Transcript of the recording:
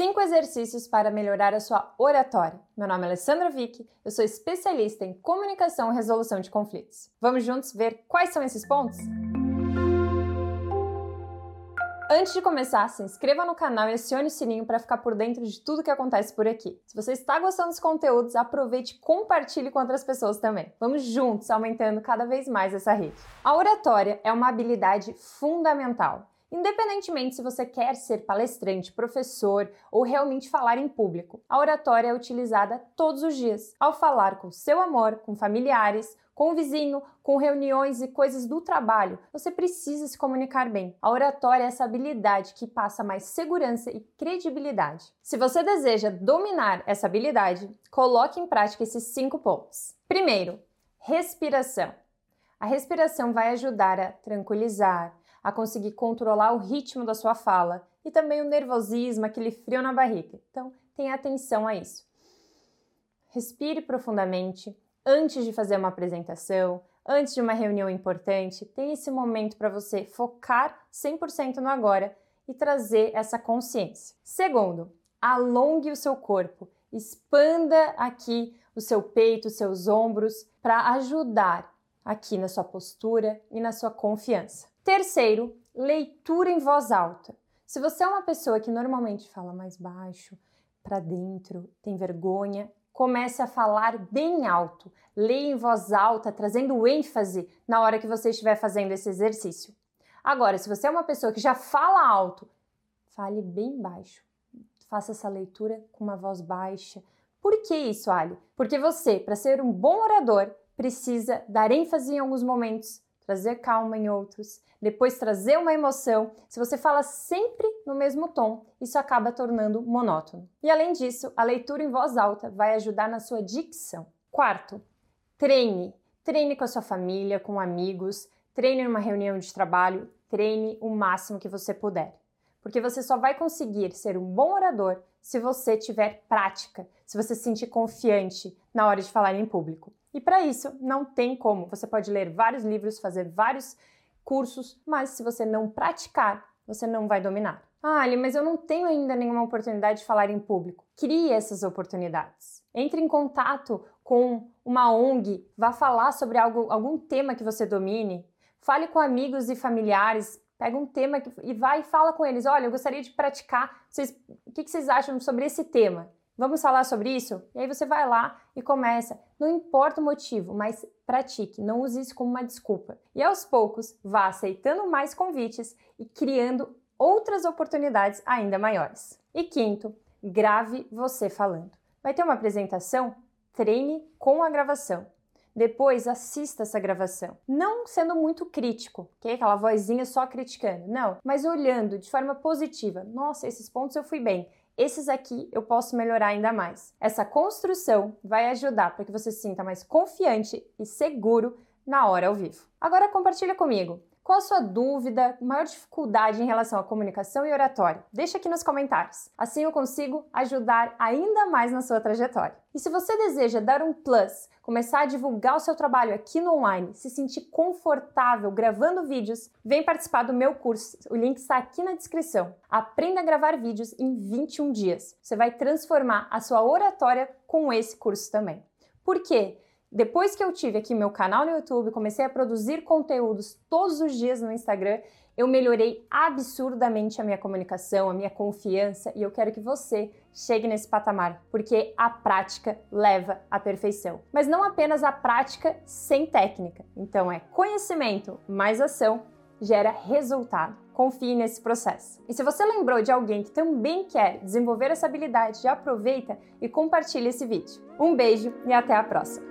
5 exercícios para melhorar a sua oratória. Meu nome é Alessandra Vick, eu sou especialista em comunicação e resolução de conflitos. Vamos juntos ver quais são esses pontos? Antes de começar, se inscreva no canal e acione o sininho para ficar por dentro de tudo que acontece por aqui. Se você está gostando dos conteúdos, aproveite e compartilhe com outras pessoas também. Vamos juntos aumentando cada vez mais essa rede. A oratória é uma habilidade fundamental. Independentemente se você quer ser palestrante, professor ou realmente falar em público, a oratória é utilizada todos os dias. Ao falar com seu amor, com familiares, com o vizinho, com reuniões e coisas do trabalho, você precisa se comunicar bem. A oratória é essa habilidade que passa mais segurança e credibilidade. Se você deseja dominar essa habilidade, coloque em prática esses cinco pontos. Primeiro, respiração. A respiração vai ajudar a tranquilizar, a conseguir controlar o ritmo da sua fala e também o nervosismo, aquele frio na barriga. Então, tenha atenção a isso. Respire profundamente antes de fazer uma apresentação, antes de uma reunião importante. Tenha esse momento para você focar 100% no agora e trazer essa consciência. Segundo, alongue o seu corpo, expanda aqui o seu peito, os seus ombros para ajudar aqui na sua postura e na sua confiança. Terceiro, leitura em voz alta. Se você é uma pessoa que normalmente fala mais baixo, para dentro, tem vergonha, comece a falar bem alto. Leia em voz alta, trazendo ênfase na hora que você estiver fazendo esse exercício. Agora, se você é uma pessoa que já fala alto, fale bem baixo. Faça essa leitura com uma voz baixa. Por que isso, Ali? Porque você, para ser um bom orador, precisa dar ênfase em alguns momentos, trazer calma em outros, depois trazer uma emoção. Se você fala sempre no mesmo tom, isso acaba tornando monótono. E além disso, a leitura em voz alta vai ajudar na sua dicção. Quarto, treine. Treine com a sua família, com amigos, treine numa reunião de trabalho, treine o máximo que você puder. Porque você só vai conseguir ser um bom orador se você tiver prática, se você se sentir confiante na hora de falar em público. E para isso, não tem como. Você pode ler vários livros, fazer vários cursos, mas se você não praticar, você não vai dominar. Ah, Ali, mas eu não tenho ainda nenhuma oportunidade de falar em público. Crie essas oportunidades. Entre em contato com uma ONG, vá falar sobre algo, algum tema que você domine. Fale com amigos e familiares, pega um tema e vai e fala com eles. Olha, eu gostaria de praticar. Vocês, o que vocês acham sobre esse tema? Vamos falar sobre isso? E aí você vai lá e começa. Não importa o motivo, mas pratique, não use isso como uma desculpa. E aos poucos, vá aceitando mais convites e criando outras oportunidades ainda maiores. E quinto, grave você falando. Vai ter uma apresentação? Treine com a gravação. Depois assista essa gravação. Não sendo muito crítico, que é aquela vozinha só criticando. Não, mas olhando de forma positiva. Nossa, esses pontos eu fui bem esses aqui eu posso melhorar ainda mais. Essa construção vai ajudar para que você se sinta mais confiante e seguro na hora ao vivo. Agora compartilha comigo. Qual a sua dúvida, maior dificuldade em relação à comunicação e oratória? Deixa aqui nos comentários. Assim eu consigo ajudar ainda mais na sua trajetória. E se você deseja dar um plus, começar a divulgar o seu trabalho aqui no online, se sentir confortável gravando vídeos, vem participar do meu curso. O link está aqui na descrição. Aprenda a gravar vídeos em 21 dias. Você vai transformar a sua oratória com esse curso também. Por quê? Depois que eu tive aqui meu canal no YouTube, comecei a produzir conteúdos todos os dias no Instagram, eu melhorei absurdamente a minha comunicação, a minha confiança e eu quero que você chegue nesse patamar, porque a prática leva à perfeição. Mas não apenas a prática sem técnica. Então é conhecimento mais ação gera resultado. Confie nesse processo. E se você lembrou de alguém que também quer desenvolver essa habilidade, já aproveita e compartilhe esse vídeo. Um beijo e até a próxima!